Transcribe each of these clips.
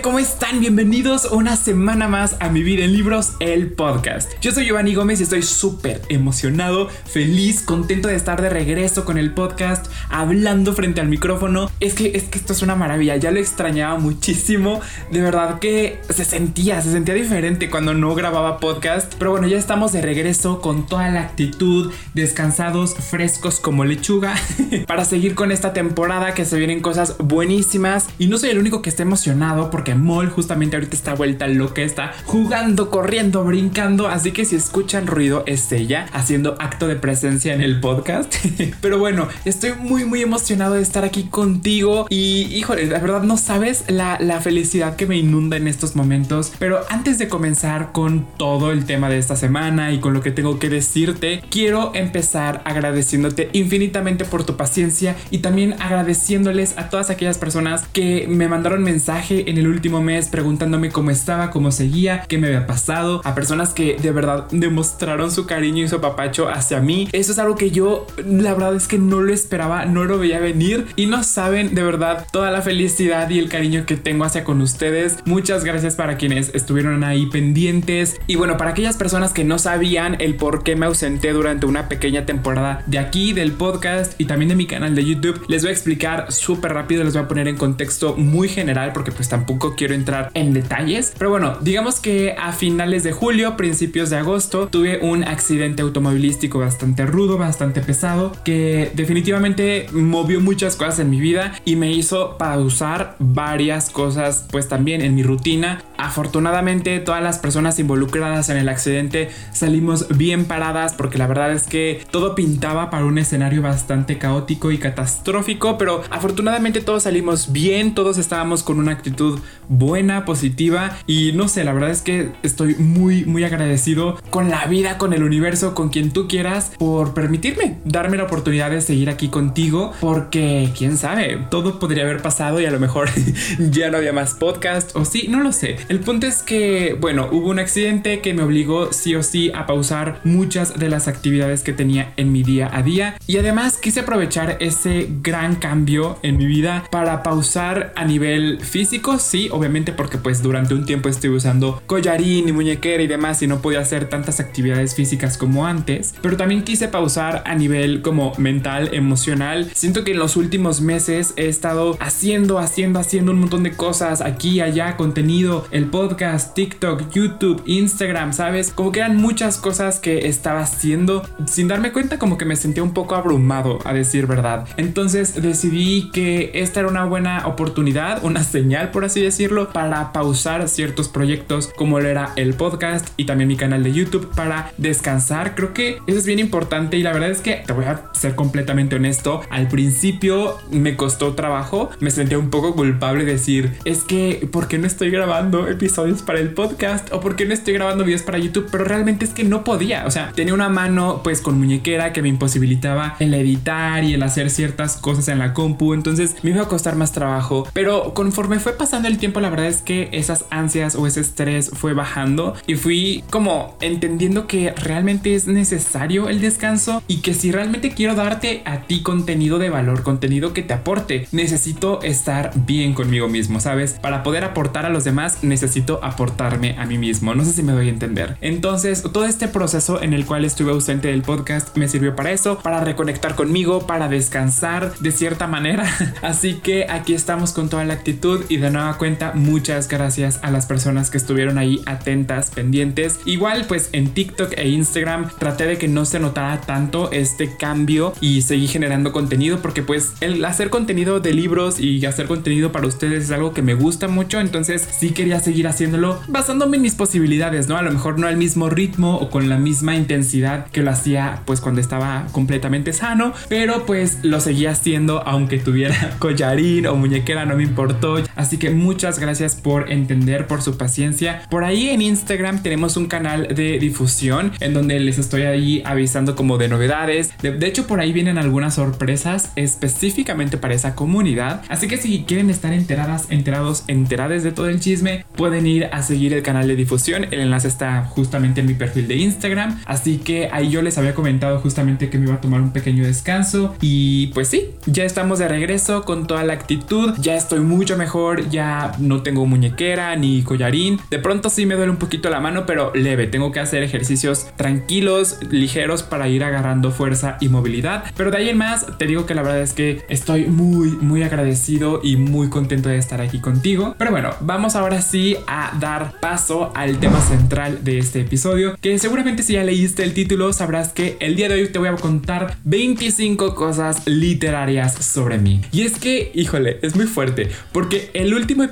¿cómo están? Bienvenidos una semana más a Mi Vida en Libros, el podcast. Yo soy Giovanni Gómez y estoy súper emocionado, feliz, contento de estar de regreso con el podcast, hablando frente al micrófono. Es que, es que esto es una maravilla, ya lo extrañaba muchísimo. De verdad que se sentía, se sentía diferente cuando no grababa podcast. Pero bueno, ya estamos de regreso con toda la actitud, descansados, frescos como lechuga, para seguir con esta temporada que se vienen cosas buenísimas. Y no soy el único que esté emocionado porque Mol justamente ahorita está vuelta loca, está jugando, corriendo, brincando, así que si escuchan ruido es ella haciendo acto de presencia en el podcast. Pero bueno, estoy muy muy emocionado de estar aquí contigo y híjole, la verdad no sabes la, la felicidad que me inunda en estos momentos. Pero antes de comenzar con todo el tema de esta semana y con lo que tengo que decirte, quiero empezar agradeciéndote infinitamente por tu paciencia y también agradeciéndoles a todas aquellas personas que me mandaron mensajes en el último mes preguntándome cómo estaba, cómo seguía, qué me había pasado, a personas que de verdad demostraron su cariño y su papacho hacia mí. Eso es algo que yo, la verdad es que no lo esperaba, no lo veía venir y no saben de verdad toda la felicidad y el cariño que tengo hacia con ustedes. Muchas gracias para quienes estuvieron ahí pendientes y bueno, para aquellas personas que no sabían el por qué me ausenté durante una pequeña temporada de aquí, del podcast y también de mi canal de YouTube, les voy a explicar súper rápido, les voy a poner en contexto muy general porque pues pues quiero entrar en detalles. Pero bueno, digamos que a finales de julio, principios de agosto, tuve un accidente automovilístico bastante rudo, bastante pesado, que definitivamente movió muchas cosas en mi vida y me hizo pausar varias cosas, pues también en mi rutina. Afortunadamente todas las personas involucradas en el accidente salimos bien paradas porque la verdad es que todo pintaba para un escenario bastante caótico y catastrófico, pero afortunadamente todos salimos bien, todos estábamos con una actitud buena, positiva y no sé, la verdad es que estoy muy, muy agradecido con la vida, con el universo, con quien tú quieras por permitirme darme la oportunidad de seguir aquí contigo porque quién sabe, todo podría haber pasado y a lo mejor ya no había más podcast o sí, no lo sé. El punto es que, bueno, hubo un accidente que me obligó sí o sí a pausar muchas de las actividades que tenía en mi día a día y además quise aprovechar ese gran cambio en mi vida para pausar a nivel físico sí, obviamente porque pues durante un tiempo estuve usando collarín y muñequera y demás y no podía hacer tantas actividades físicas como antes, pero también quise pausar a nivel como mental, emocional. Siento que en los últimos meses he estado haciendo, haciendo, haciendo un montón de cosas aquí, allá, contenido, el podcast, TikTok, YouTube, Instagram, ¿sabes? Como que eran muchas cosas que estaba haciendo sin darme cuenta como que me sentía un poco abrumado, a decir verdad. Entonces decidí que esta era una buena oportunidad, una señal por así decirlo, para pausar ciertos proyectos como lo era el podcast y también mi canal de YouTube para descansar. Creo que eso es bien importante y la verdad es que te voy a ser completamente honesto. Al principio me costó trabajo, me sentía un poco culpable decir, es que, ¿por qué no estoy grabando episodios para el podcast? ¿O por qué no estoy grabando videos para YouTube? Pero realmente es que no podía. O sea, tenía una mano pues con muñequera que me imposibilitaba el editar y el hacer ciertas cosas en la compu. Entonces me iba a costar más trabajo. Pero conforme fue pasando el tiempo, la verdad es que esas ansias o ese estrés fue bajando y fui como entendiendo que realmente es necesario el descanso y que si realmente quiero darte a ti contenido de valor, contenido que te aporte, necesito estar bien conmigo mismo, ¿sabes? Para poder aportar a los demás, necesito aportarme a mí mismo. No sé si me doy a entender. Entonces, todo este proceso en el cual estuve ausente del podcast me sirvió para eso, para reconectar conmigo, para descansar de cierta manera. Así que aquí estamos con toda la actitud y de nueva cuenta, muchas gracias a las personas que estuvieron ahí atentas, pendientes. Igual, pues en TikTok e Instagram traté de que no se notara tanto este cambio y seguí generando contenido porque pues el hacer contenido de libros y hacer contenido para ustedes es algo que me gusta mucho, entonces sí quería seguir haciéndolo basándome en mis posibilidades, ¿no? A lo mejor no al mismo ritmo o con la misma intensidad que lo hacía pues cuando estaba completamente sano, pero pues lo seguía haciendo aunque tuviera collarín o muñequera, no me importó. Así que muchas gracias por entender, por su paciencia. Por ahí en Instagram tenemos un canal de difusión en donde les estoy ahí avisando como de novedades. De, hecho, por ahí vienen algunas sorpresas específicamente para esa comunidad. Así que si quieren estar enteradas, enterados, enteradas de todo el chisme, pueden ir a seguir el canal de difusión. El enlace está justamente en mi perfil de Instagram. Así que ahí yo les había comentado justamente que me iba a tomar un pequeño descanso. Y pues sí, ya estamos de regreso con toda la actitud. Ya estoy mucho mejor mejor no tengo muñequera ni collarín. De pronto sí me duele un poquito la mano, pero leve. Tengo que hacer ejercicios tranquilos, ligeros para ir agarrando fuerza y movilidad. Pero de ahí en más, te digo que la verdad es que estoy muy, muy agradecido y muy contento de estar aquí contigo. Pero bueno, vamos ahora sí a dar paso al tema central de este episodio, que seguramente si ya leíste el título sabrás que el día de hoy te voy a contar 25 cosas literarias sobre mí. Y es que, híjole, es muy fuerte, porque el último episodio,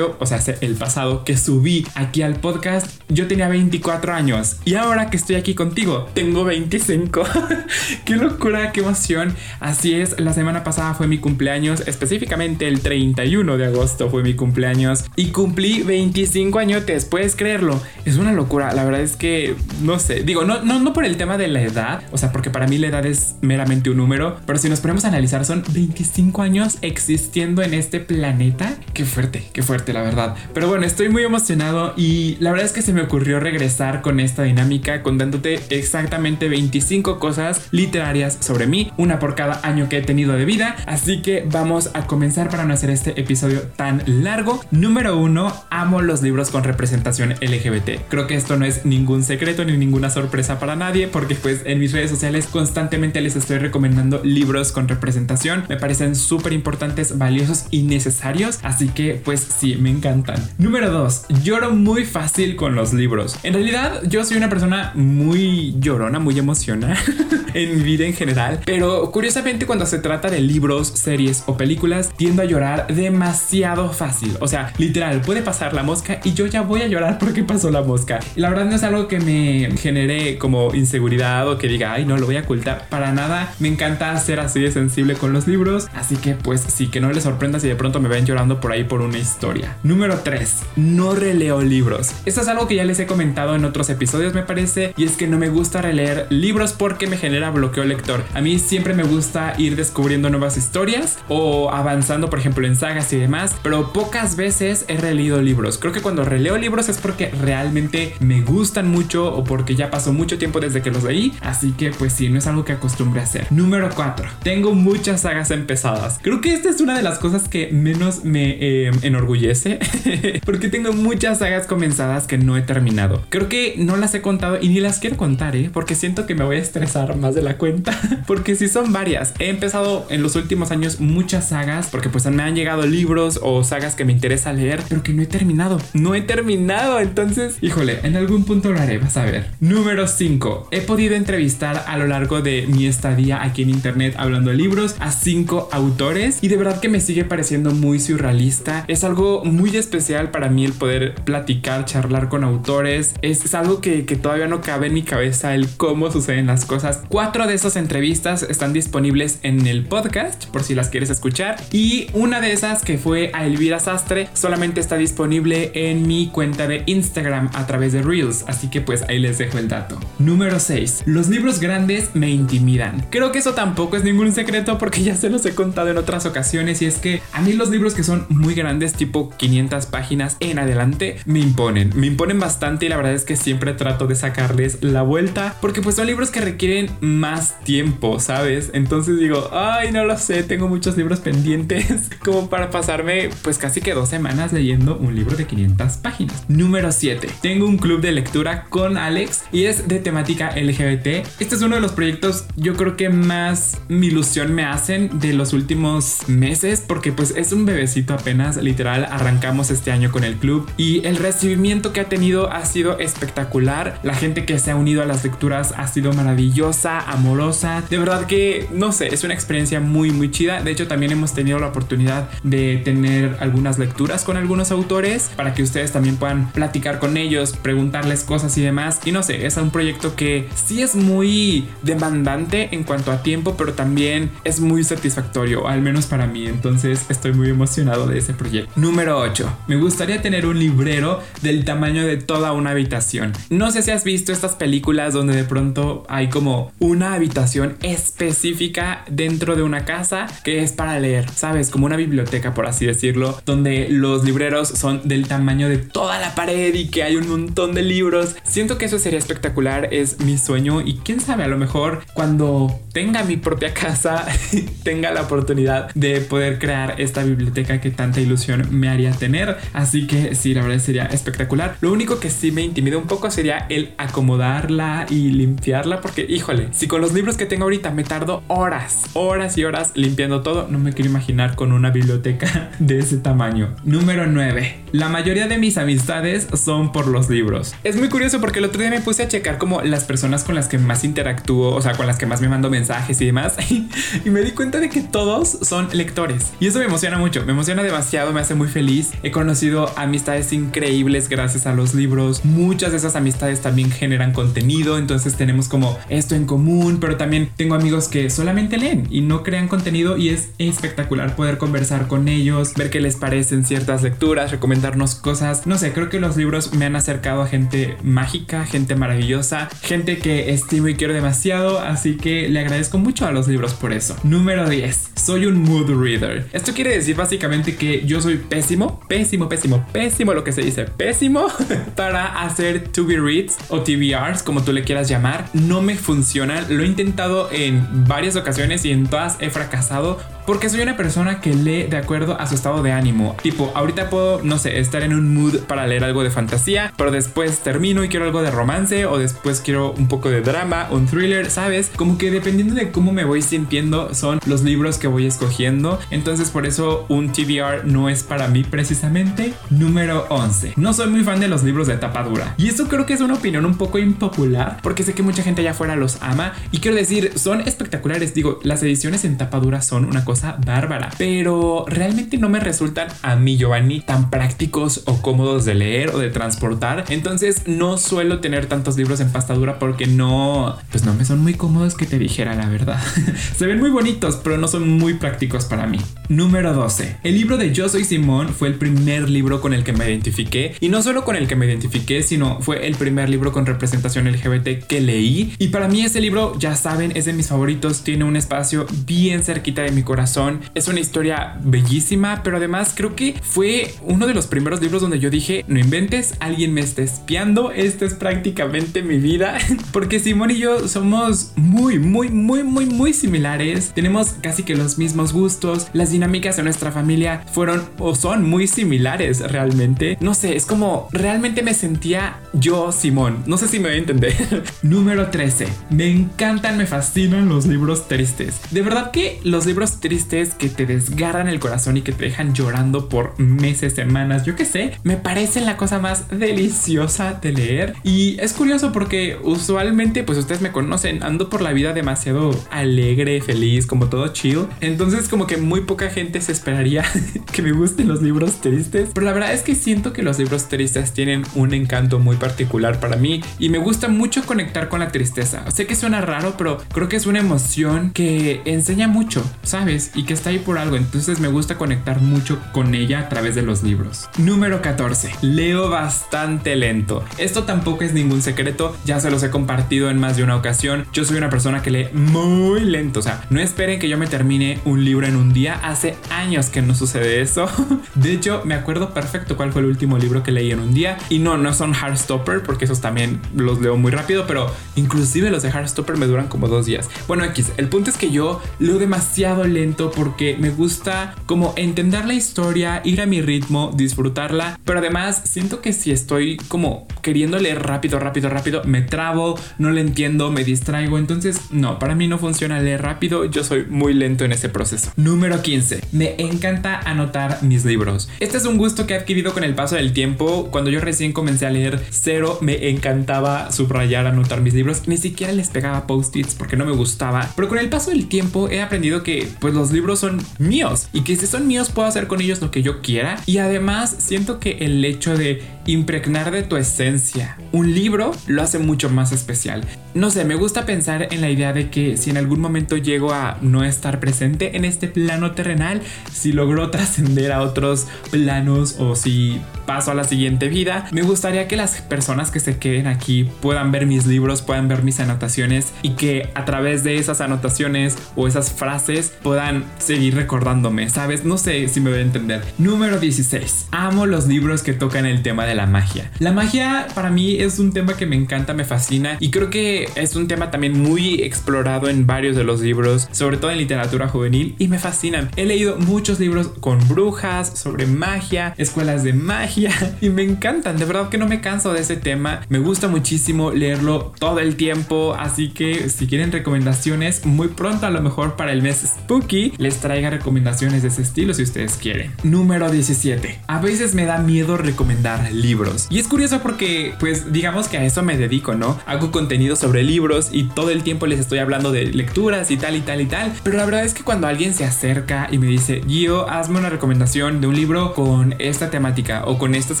o sea, el pasado que subí aquí al podcast, yo tenía 24 años y ahora que estoy aquí contigo, tengo 25. qué locura, qué emoción. Así es, la semana pasada fue mi cumpleaños, específicamente el 31 de agosto fue mi cumpleaños y cumplí 25 añotes, puedes creerlo. Es una locura, la verdad es que no sé, digo, no, no, no por el tema de la edad, o sea, porque para mí la edad es meramente un número, pero si nos ponemos a analizar, son 25 años existiendo en este planeta. Qué fuerte, qué fuerte, la verdad. Pero bueno, estoy muy emocionado y la verdad es que se me ocurrió regresar con esta dinámica contándote exactamente 25 cosas literarias sobre mí, una por cada año que he tenido de vida. Así que vamos a comenzar para no hacer este episodio tan largo. Número uno, amo los libros con representación LGBT. Creo que esto no es ningún secreto ni ninguna sorpresa para nadie porque pues en mis redes sociales constantemente les estoy recomendando libros con representación. Me parecen súper importantes, valiosos y necesarios. Así que pues sí, me encantan. Número 2. Lloro muy fácil con los libros. En realidad yo soy una persona muy llorona, muy emocional en mi vida en general. Pero curiosamente cuando se trata de libros, series o películas, tiendo a llorar demasiado fácil. O sea, literal, puede pasar la mosca y yo ya voy a llorar porque pasó la mosca. Y la verdad no es algo que me genere como inseguridad o que diga, ay, no, lo voy a ocultar. Para nada, me encanta ser así de sensible con los libros. Así que pues sí, que no les sorprenda si de pronto me ven llorando por ahí por una historia. Número 3. No releo libros. Esto es algo que ya les he comentado en otros episodios me parece. Y es que no me gusta releer libros porque me genera bloqueo lector. A mí siempre me gusta ir descubriendo nuevas historias o avanzando por ejemplo en sagas y demás. Pero pocas veces he releído libros. Creo que cuando releo libros es porque realmente me gustan mucho o porque ya pasó mucho tiempo desde que los leí. Así que pues sí, no es algo que acostumbre a hacer. Número 4. Tengo muchas sagas empezadas. Creo que esta es una de las cosas que menos me eh, enorgullece. porque tengo muchas sagas comenzadas que no he terminado. Creo que no las he contado y ni las quiero contar, ¿eh? Porque siento que me voy a estresar más de la cuenta. porque si son varias. He empezado en los últimos años muchas sagas. Porque pues me han llegado libros o sagas que me interesa leer. Pero que no he terminado. No he terminado. Entonces, híjole, en algún punto lo haré. Vas a ver. Número 5. He podido entrevistar a lo largo de mi estadía aquí en internet hablando de libros a cinco autores. Y de verdad que me sigue pareciendo muy surrealista. Es algo muy especial para mí el poder platicar, charlar con autores. Es, algo que, todavía no cabe en mi cabeza el cómo suceden las cosas. Cuatro de esas entrevistas están disponibles en el podcast por si las quieres escuchar. Y una de esas que fue a Elvira Sastre solamente está disponible en mi cuenta de Instagram a través de Reels. Así que pues ahí les dejo el dato. Número 6. Los libros grandes me intimidan. Creo que eso tampoco es ningún secreto porque ya se los he contado en otras ocasiones y es que a mí los libros que son muy grandes, tipo 500 páginas en adelante, me imponen. Me imponen bastante y la verdad es que siempre trato de sacarles la vuelta porque pues son libros que requieren más tiempo, ¿sabes? Entonces digo, ay, no lo sé, tengo muchos libros pendientes como para pasarme pues casi que dos semanas leyendo un libro de 500 páginas. Número 7. Tengo un club de lectura con Alex y es de temática LGBT. Este es uno de los proyectos yo creo que más mi ilusión me hacen de los últimos meses porque pues es un bebecito apenas, literal, arrancamos este año con el club y el recibimiento que ha tenido ha sido espectacular. La gente que se ha unido a las lecturas ha sido maravillosa, amorosa. De verdad que, no sé, es una experiencia muy, muy chida. De hecho, también hemos tenido la oportunidad de tener algunas lecturas con algunos autores para que ustedes también puedan platicar con ellos, preguntarles cosas y demás. Y no sé, es un proyecto que sí es muy demandante en cuanto a tiempo, pero también es muy satisfactorio, al menos para mí. Entonces estoy muy emocionado de ese proyecto. Número 8. Me gustaría tener un librero del tamaño de toda una habitación. No sé si has visto estas películas donde de pronto hay como una habitación específica dentro de una casa que es para leer, ¿sabes? Como una biblioteca, por así decirlo, donde los libreros son del tamaño de toda la pared y que hay un montón de libros. Siento que eso sería espectacular, es mi sueño y quién sabe, a lo mejor cuando tenga mi propia casa, tenga la oportunidad de poder crear esta biblioteca que tanta ilusión me haría tener. Así que sí, la verdad sería espectacular. Lo único que sí me intimida un poco sería el acomodarla y limpiarla, porque híjole, si con los libros que tengo ahorita me tardo horas, horas y horas limpiando todo, no me quiero imaginar con una biblioteca de ese tamaño. Número 9. La mayoría de mis amistades son por los libros. Es muy curioso porque el otro día me puse a checar como las personas con las que más interactúo, o sea, con las que más me mando mensajes y demás, y me di cuenta de que todos son lectores. Y eso me emociona mucho, me emociona demasiado, me hace muy feliz. He conocido amistades increíbles gracias a los libros. Muchas de esas amistades también generan contenido, entonces tenemos como esto en común, pero también tengo amigos que solamente leen y no crean contenido y es espectacular poder conversar con ellos, ver qué les parecen ciertas lecturas, recomendarnos cosas. No sé, creo que los libros me han acercado a gente mágica, gente maravillosa, gente que estimo y quiero demasiado, así que le agradezco mucho a los libros por eso. Número 10. Soy un mood reader. Esto quiere decir básicamente que yo soy pésimo, pésimo, pésimo, pésimo lo que se dice, pésimo para hacer to be reads o TBRs, como tú le quieras llamar. No me funcionan. Lo he intentado en varias ocasiones y en todas he fracasado porque soy una persona que lee de acuerdo a su estado de ánimo. Tipo, ahorita puedo, no sé, estar en un mood para leer algo de fantasía, pero después termino y quiero algo de romance o después quiero un poco de drama, un thriller, ¿sabes? Como que dependiendo de cómo me voy sintiendo son los libros que voy escogiendo. Entonces por eso un TBR no es para mí precisamente. Número 11. No soy muy fan de los libros de tapa dura. Y eso creo que es una opinión un poco impopular porque sé que mucha gente allá afuera los ama y quiero decir, son espectaculares. Digo, las ediciones en tapa dura son una cosa bárbara, pero realmente no me resultan a mí, Giovanni, tan prácticos o cómodos de leer o de transportar. Entonces no suelo tener tantos libros en pasta dura porque no, pues no me son muy cómodos que te dijera la verdad. Se ven muy bonitos, pero no son muy prácticos para mí. Número 12. El libro de Yo Soy Simón fue el primer libro con el que me identifiqué. Y no solo con el que me identifiqué, sino fue el primer libro con representación LGBT que leí. Y para mí ese libro, ya saben, es de mis favoritos, tiene un espacio bien cerquita de mi corazón. Es una historia bellísima, pero además creo que fue uno de los primeros libros donde yo dije, no inventes, alguien me está espiando, esta es prácticamente mi vida, porque Simón y yo somos muy, muy, muy, muy, muy similares, tenemos casi que los mismos gustos, las dinámicas de nuestra familia fueron o son muy similares realmente, no sé, es como realmente me sentía yo Simón, no sé si me voy a entender. Número 13, me encantan, me fascinan los libros tristes, de verdad que los libros tristes que te desgarran el corazón y que te dejan llorando por meses, semanas, yo qué sé, me parecen la cosa más deliciosa de leer. Y es curioso porque usualmente, pues ustedes me conocen, ando por la vida demasiado alegre, feliz, como todo chill. Entonces como que muy poca gente se esperaría que me gusten los libros tristes. Pero la verdad es que siento que los libros tristes tienen un encanto muy particular para mí y me gusta mucho conectar con la tristeza. Sé que suena raro, pero creo que es una emoción que enseña mucho, ¿sabes? y que está ahí por algo, entonces me gusta conectar mucho con ella a través de los libros. Número 14. Leo bastante lento. Esto tampoco es ningún secreto, ya se los he compartido en más de una ocasión. Yo soy una persona que lee muy lento, o sea, no esperen que yo me termine un libro en un día. Hace años que no sucede eso. De hecho, me acuerdo perfecto cuál fue el último libro que leí en un día. Y no, no son Heartstopper, porque esos también los leo muy rápido, pero inclusive los de Heartstopper me duran como dos días. Bueno, X, el punto es que yo leo demasiado lento porque me gusta como entender la historia, ir a mi ritmo, disfrutarla, pero además siento que si estoy como queriendo leer rápido, rápido, rápido, me trabo, no le entiendo, me distraigo, entonces no, para mí no funciona leer rápido, yo soy muy lento en ese proceso. Número 15. Me encanta anotar mis libros. Este es un gusto que he adquirido con el paso del tiempo. Cuando yo recién comencé a leer cero, me encantaba subrayar, anotar mis libros. Ni siquiera les pegaba post-its porque no me gustaba. Pero con el paso del tiempo he aprendido que pues los libros son míos y que si son míos puedo hacer con ellos lo que yo quiera. Y además siento que el hecho de impregnar de tu esencia un libro lo hace mucho más especial. No sé, me gusta pensar en la idea de que si en algún momento llego a no estar presente en este plano terrenal, si logro trascender a otros planos o si paso a la siguiente vida, me gustaría que las personas que se queden aquí puedan ver mis libros, puedan ver mis anotaciones y que a través de esas anotaciones o esas frases puedan seguir recordándome, ¿sabes? No sé si me voy a entender. Número 16. Amo los libros que tocan el tema de la magia. La magia para mí es un tema que me encanta, me fascina y creo que es un tema también muy explorado en varios de los libros, sobre todo en literatura juvenil y me fascinan. He leído muchos libros con brujas, sobre magia, escuelas de magia y me encantan, de verdad que no me canso de ese tema, me gusta muchísimo leerlo todo el tiempo, así que si quieren recomendaciones, muy pronto a lo mejor para el mes spooky les traiga recomendaciones de ese estilo si ustedes quieren. Número 17. A veces me da miedo recomendar libros. Y es curioso porque, pues, digamos que a eso me dedico, ¿no? Hago contenido sobre libros y todo el tiempo les estoy hablando de lecturas y tal y tal y tal. Pero la verdad es que cuando alguien se acerca y me dice, Gio, hazme una recomendación de un libro con esta temática o con estas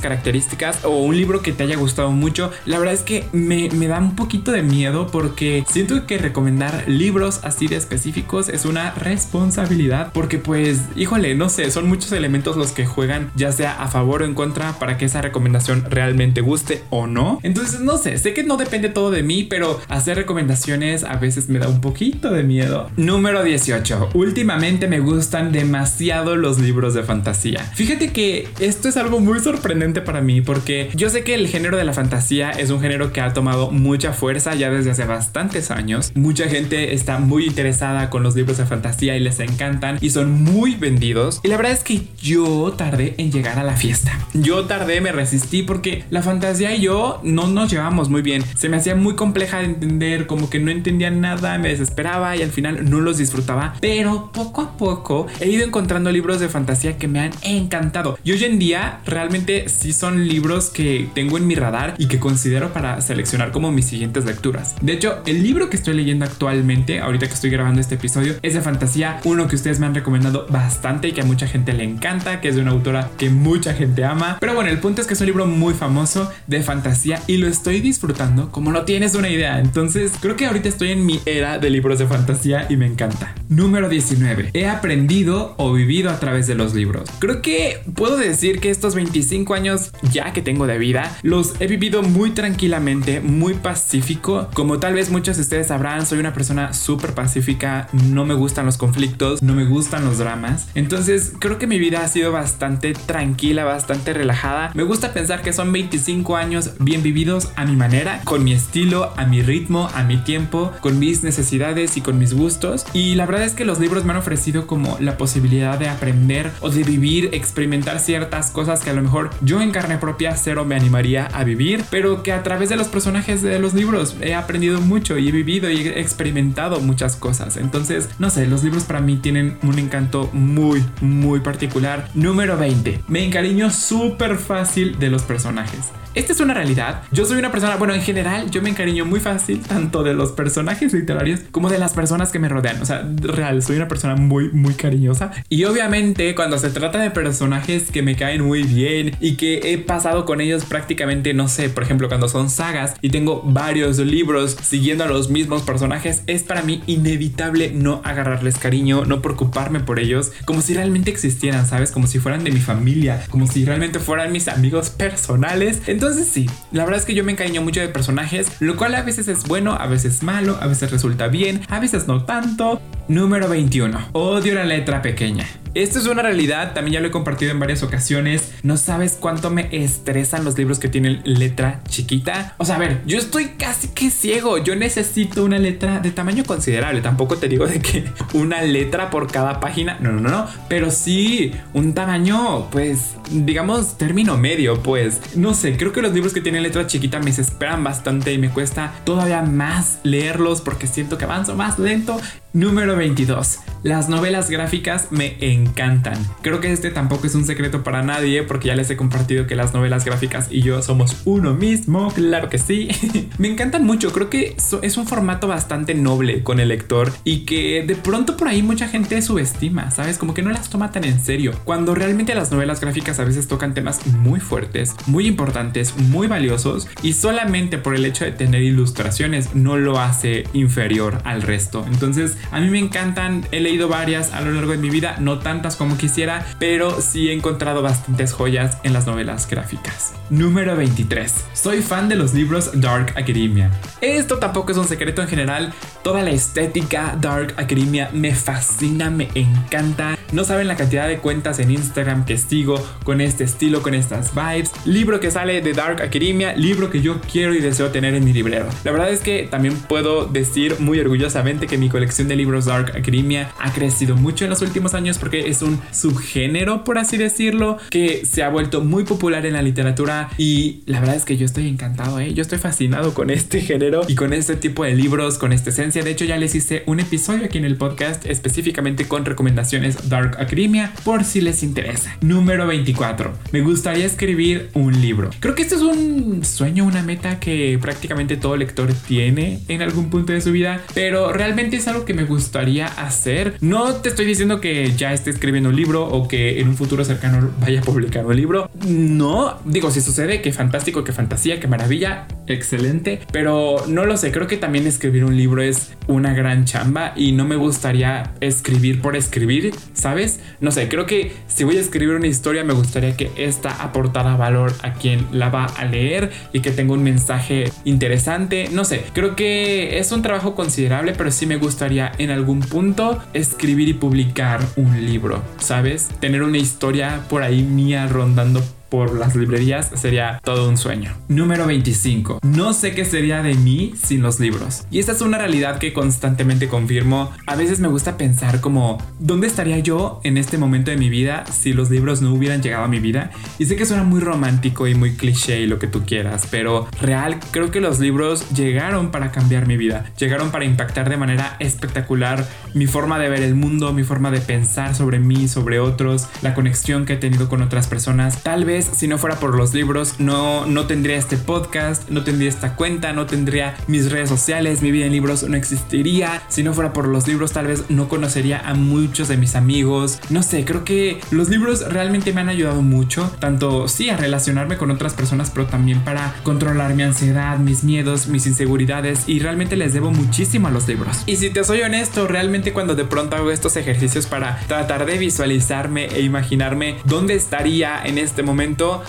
características o un libro que te haya gustado mucho, la verdad es que me da un poquito de miedo porque siento que recomendar libros así de específicos es una responsabilidad porque pues, híjole, no sé, son muchos elementos los que juegan ya sea a favor o en contra para que esa recomendación realmente guste o no. Entonces, no sé, sé que no depende todo de mí, pero hacer recomendaciones a veces me da un poquito de miedo. Número 18. Últimamente me gustan demasiado los libros de fantasía. Fíjate que esto es algo muy sorprendente para mí porque yo sé que el género de la fantasía es un género que ha tomado mucha fuerza ya desde hace bastantes años. Mucha gente está muy interesada con los libros de fantasía y les encantan y son muy vendidos. Y la verdad es que yo tardé en llegar a la fiesta. Yo tardé, me resistí porque la fantasía y yo no nos llevamos muy bien. Se me hacía muy compleja de entender, como que no entendía nada, me desesperaba y al final no los disfrutaba. Pero poco a poco he ido encontrando libros de fantasía que me han encantado. Y hoy en día realmente sí son libros que tengo en mi radar y que considero para seleccionar como mis siguientes lecturas. De hecho, el libro que estoy leyendo actualmente, ahorita que estoy grabando este episodio, es de fantasía, uno que ustedes me han recomendado bastante y que a mucha gente le encanta, que es de una autora que mucha gente ama. Pero bueno, el punto es que es un libro muy famoso de fantasía y lo estoy disfrutando como no tienes una idea. Entonces, creo que ahorita estoy en mi era de libros de fantasía y me encanta. Número 19. He aprendido o vivido a través de los libros. Creo que puedo decir que estos 25 años ya que tengo de vida, los he vivido muy tranquilamente, muy pacífico. Como tal vez muchos de ustedes sabrán, soy una persona súper pacífica, no me gustan los conflictos, no me gustan los dramas. Entonces, creo que mi vida ha sido bastante tranquila, bastante relajada. Me gusta pensar que son 25 años bien vividos a mi manera, con mi estilo, a mi ritmo, a mi tiempo, con mis necesidades y con mis gustos. Y la verdad es que los libros me han ofrecido como la posibilidad de aprender o de vivir, experimentar ciertas cosas que a lo mejor yo en carne propia cero me animaría a vivir, pero que a través de los personajes de los libros he aprendido mucho y he vivido y he experimentado muchas cosas. Entonces, no sé, los libros para mí tienen un encanto muy, muy particular. Número 20. Me encariño súper fácil de los personajes. Esta es una realidad. Yo soy una persona, bueno, en general, yo me encariño muy fácil tanto de los personajes literarios como de las personas que me rodean. O sea, real, soy una persona muy, muy cariñosa. Y obviamente, cuando se trata de personajes que me caen muy bien y que he pasado con ellos prácticamente, no sé, por ejemplo, cuando son sagas y tengo varios libros siguiendo a los mismos personajes, es para mí inevitable no agarrarles cariño, no preocuparme por ellos, como si realmente existieran, ¿sabes? Como si fueran de mi familia, como si realmente fueran mis amigos personales. Entonces, sí, la verdad es que yo me encariño mucho de personajes, lo cual a veces es bueno, a veces malo, a veces resulta bien, a veces no tanto. Número 21. Odio la letra pequeña. Esto es una realidad, también ya lo he compartido en varias ocasiones. No sabes cuánto me estresan los libros que tienen letra chiquita. O sea, a ver, yo estoy casi que ciego. Yo necesito una letra de tamaño considerable. Tampoco te digo de que una letra por cada página. No, no, no, no. Pero sí, un tamaño, pues, digamos, término medio, pues. No sé, creo que los libros que tienen letra chiquita me desesperan bastante y me cuesta todavía más leerlos porque siento que avanzo más lento. Número 22. Las novelas gráficas me encantan. Creo que este tampoco es un secreto para nadie porque ya les he compartido que las novelas gráficas y yo somos uno mismo. Claro que sí. me encantan mucho. Creo que es un formato bastante noble con el lector y que de pronto por ahí mucha gente subestima, ¿sabes? Como que no las toma tan en serio. Cuando realmente las novelas gráficas a veces tocan temas muy fuertes, muy importantes, muy valiosos y solamente por el hecho de tener ilustraciones no lo hace inferior al resto. Entonces, a mí me encantan, he leído varias a lo largo de mi vida, no tantas como quisiera, pero sí he encontrado bastantes joyas en las novelas gráficas. Número 23. Soy fan de los libros Dark Academia. Esto tampoco es un secreto en general, toda la estética Dark Academia me fascina, me encanta. No saben la cantidad de cuentas en Instagram que sigo con este estilo, con estas vibes. Libro que sale de Dark Academia, libro que yo quiero y deseo tener en mi librero. La verdad es que también puedo decir muy orgullosamente que mi colección de libros Dark Academia ha crecido mucho en los últimos años porque es un subgénero, por así decirlo, que se ha vuelto muy popular en la literatura y la verdad es que yo estoy encantado, ¿eh? yo estoy fascinado con este género y con este tipo de libros, con esta esencia. De hecho, ya les hice un episodio aquí en el podcast específicamente con recomendaciones Dark Academia por si les interesa. Número 24. Me gustaría escribir un libro. Creo que este es un sueño, una meta que prácticamente todo lector tiene en algún punto de su vida, pero realmente es algo que me gustaría hacer. No te estoy diciendo que ya esté escribiendo un libro o que en un futuro cercano vaya a publicar un libro. No, digo, si sucede, que fantástico, que fantasía, que maravilla, excelente, pero no lo sé, creo que también escribir un libro es una gran chamba y no me gustaría escribir por escribir, ¿sabes? No sé, creo que si voy a escribir una historia me gustaría que esta aportara valor a quien la va a leer y que tenga un mensaje interesante, no sé, creo que es un trabajo considerable, pero sí me gustaría en algún punto escribir y publicar un libro, ¿sabes? Tener una historia por ahí mía rondando por las librerías sería todo un sueño. Número 25. No sé qué sería de mí sin los libros. Y esta es una realidad que constantemente confirmo. A veces me gusta pensar como, ¿dónde estaría yo en este momento de mi vida si los libros no hubieran llegado a mi vida? Y sé que suena muy romántico y muy cliché y lo que tú quieras, pero real creo que los libros llegaron para cambiar mi vida. Llegaron para impactar de manera espectacular mi forma de ver el mundo, mi forma de pensar sobre mí, sobre otros, la conexión que he tenido con otras personas. Tal vez si no fuera por los libros, no, no tendría este podcast, no tendría esta cuenta, no tendría mis redes sociales, mi vida en libros no existiría. Si no fuera por los libros, tal vez no conocería a muchos de mis amigos. No sé, creo que los libros realmente me han ayudado mucho, tanto sí a relacionarme con otras personas, pero también para controlar mi ansiedad, mis miedos, mis inseguridades y realmente les debo muchísimo a los libros. Y si te soy honesto, realmente cuando de pronto hago estos ejercicios para tratar de visualizarme e imaginarme dónde estaría en este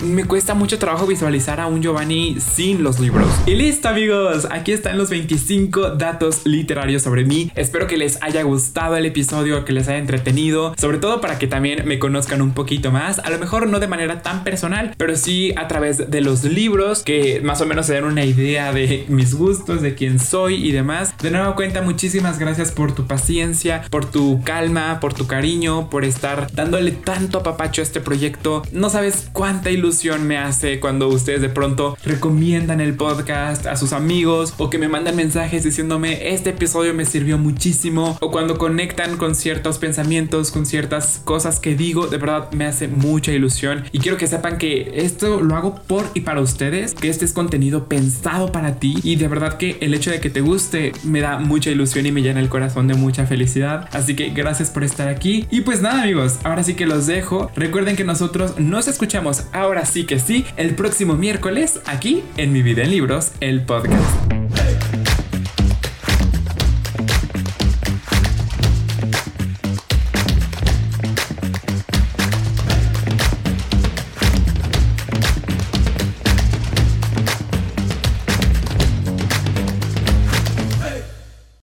me cuesta mucho trabajo visualizar a un Giovanni sin los libros. Y listo amigos, aquí están los 25 datos literarios sobre mí. Espero que les haya gustado el episodio, que les haya entretenido, sobre todo para que también me conozcan un poquito más. A lo mejor no de manera tan personal, pero sí a través de los libros que más o menos se den una idea de mis gustos, de quién soy y demás. De nuevo cuenta, muchísimas gracias por tu paciencia, por tu calma, por tu cariño, por estar dándole tanto apapacho a este proyecto. No sabes cuánto cuánta ilusión me hace cuando ustedes de pronto recomiendan el podcast a sus amigos o que me mandan mensajes diciéndome este episodio me sirvió muchísimo o cuando conectan con ciertos pensamientos, con ciertas cosas que digo, de verdad me hace mucha ilusión y quiero que sepan que esto lo hago por y para ustedes, que este es contenido pensado para ti y de verdad que el hecho de que te guste me da mucha ilusión y me llena el corazón de mucha felicidad. Así que gracias por estar aquí y pues nada amigos, ahora sí que los dejo. Recuerden que nosotros nos escuchamos ahora sí que sí, el próximo miércoles aquí en Mi Vida en Libros, el podcast.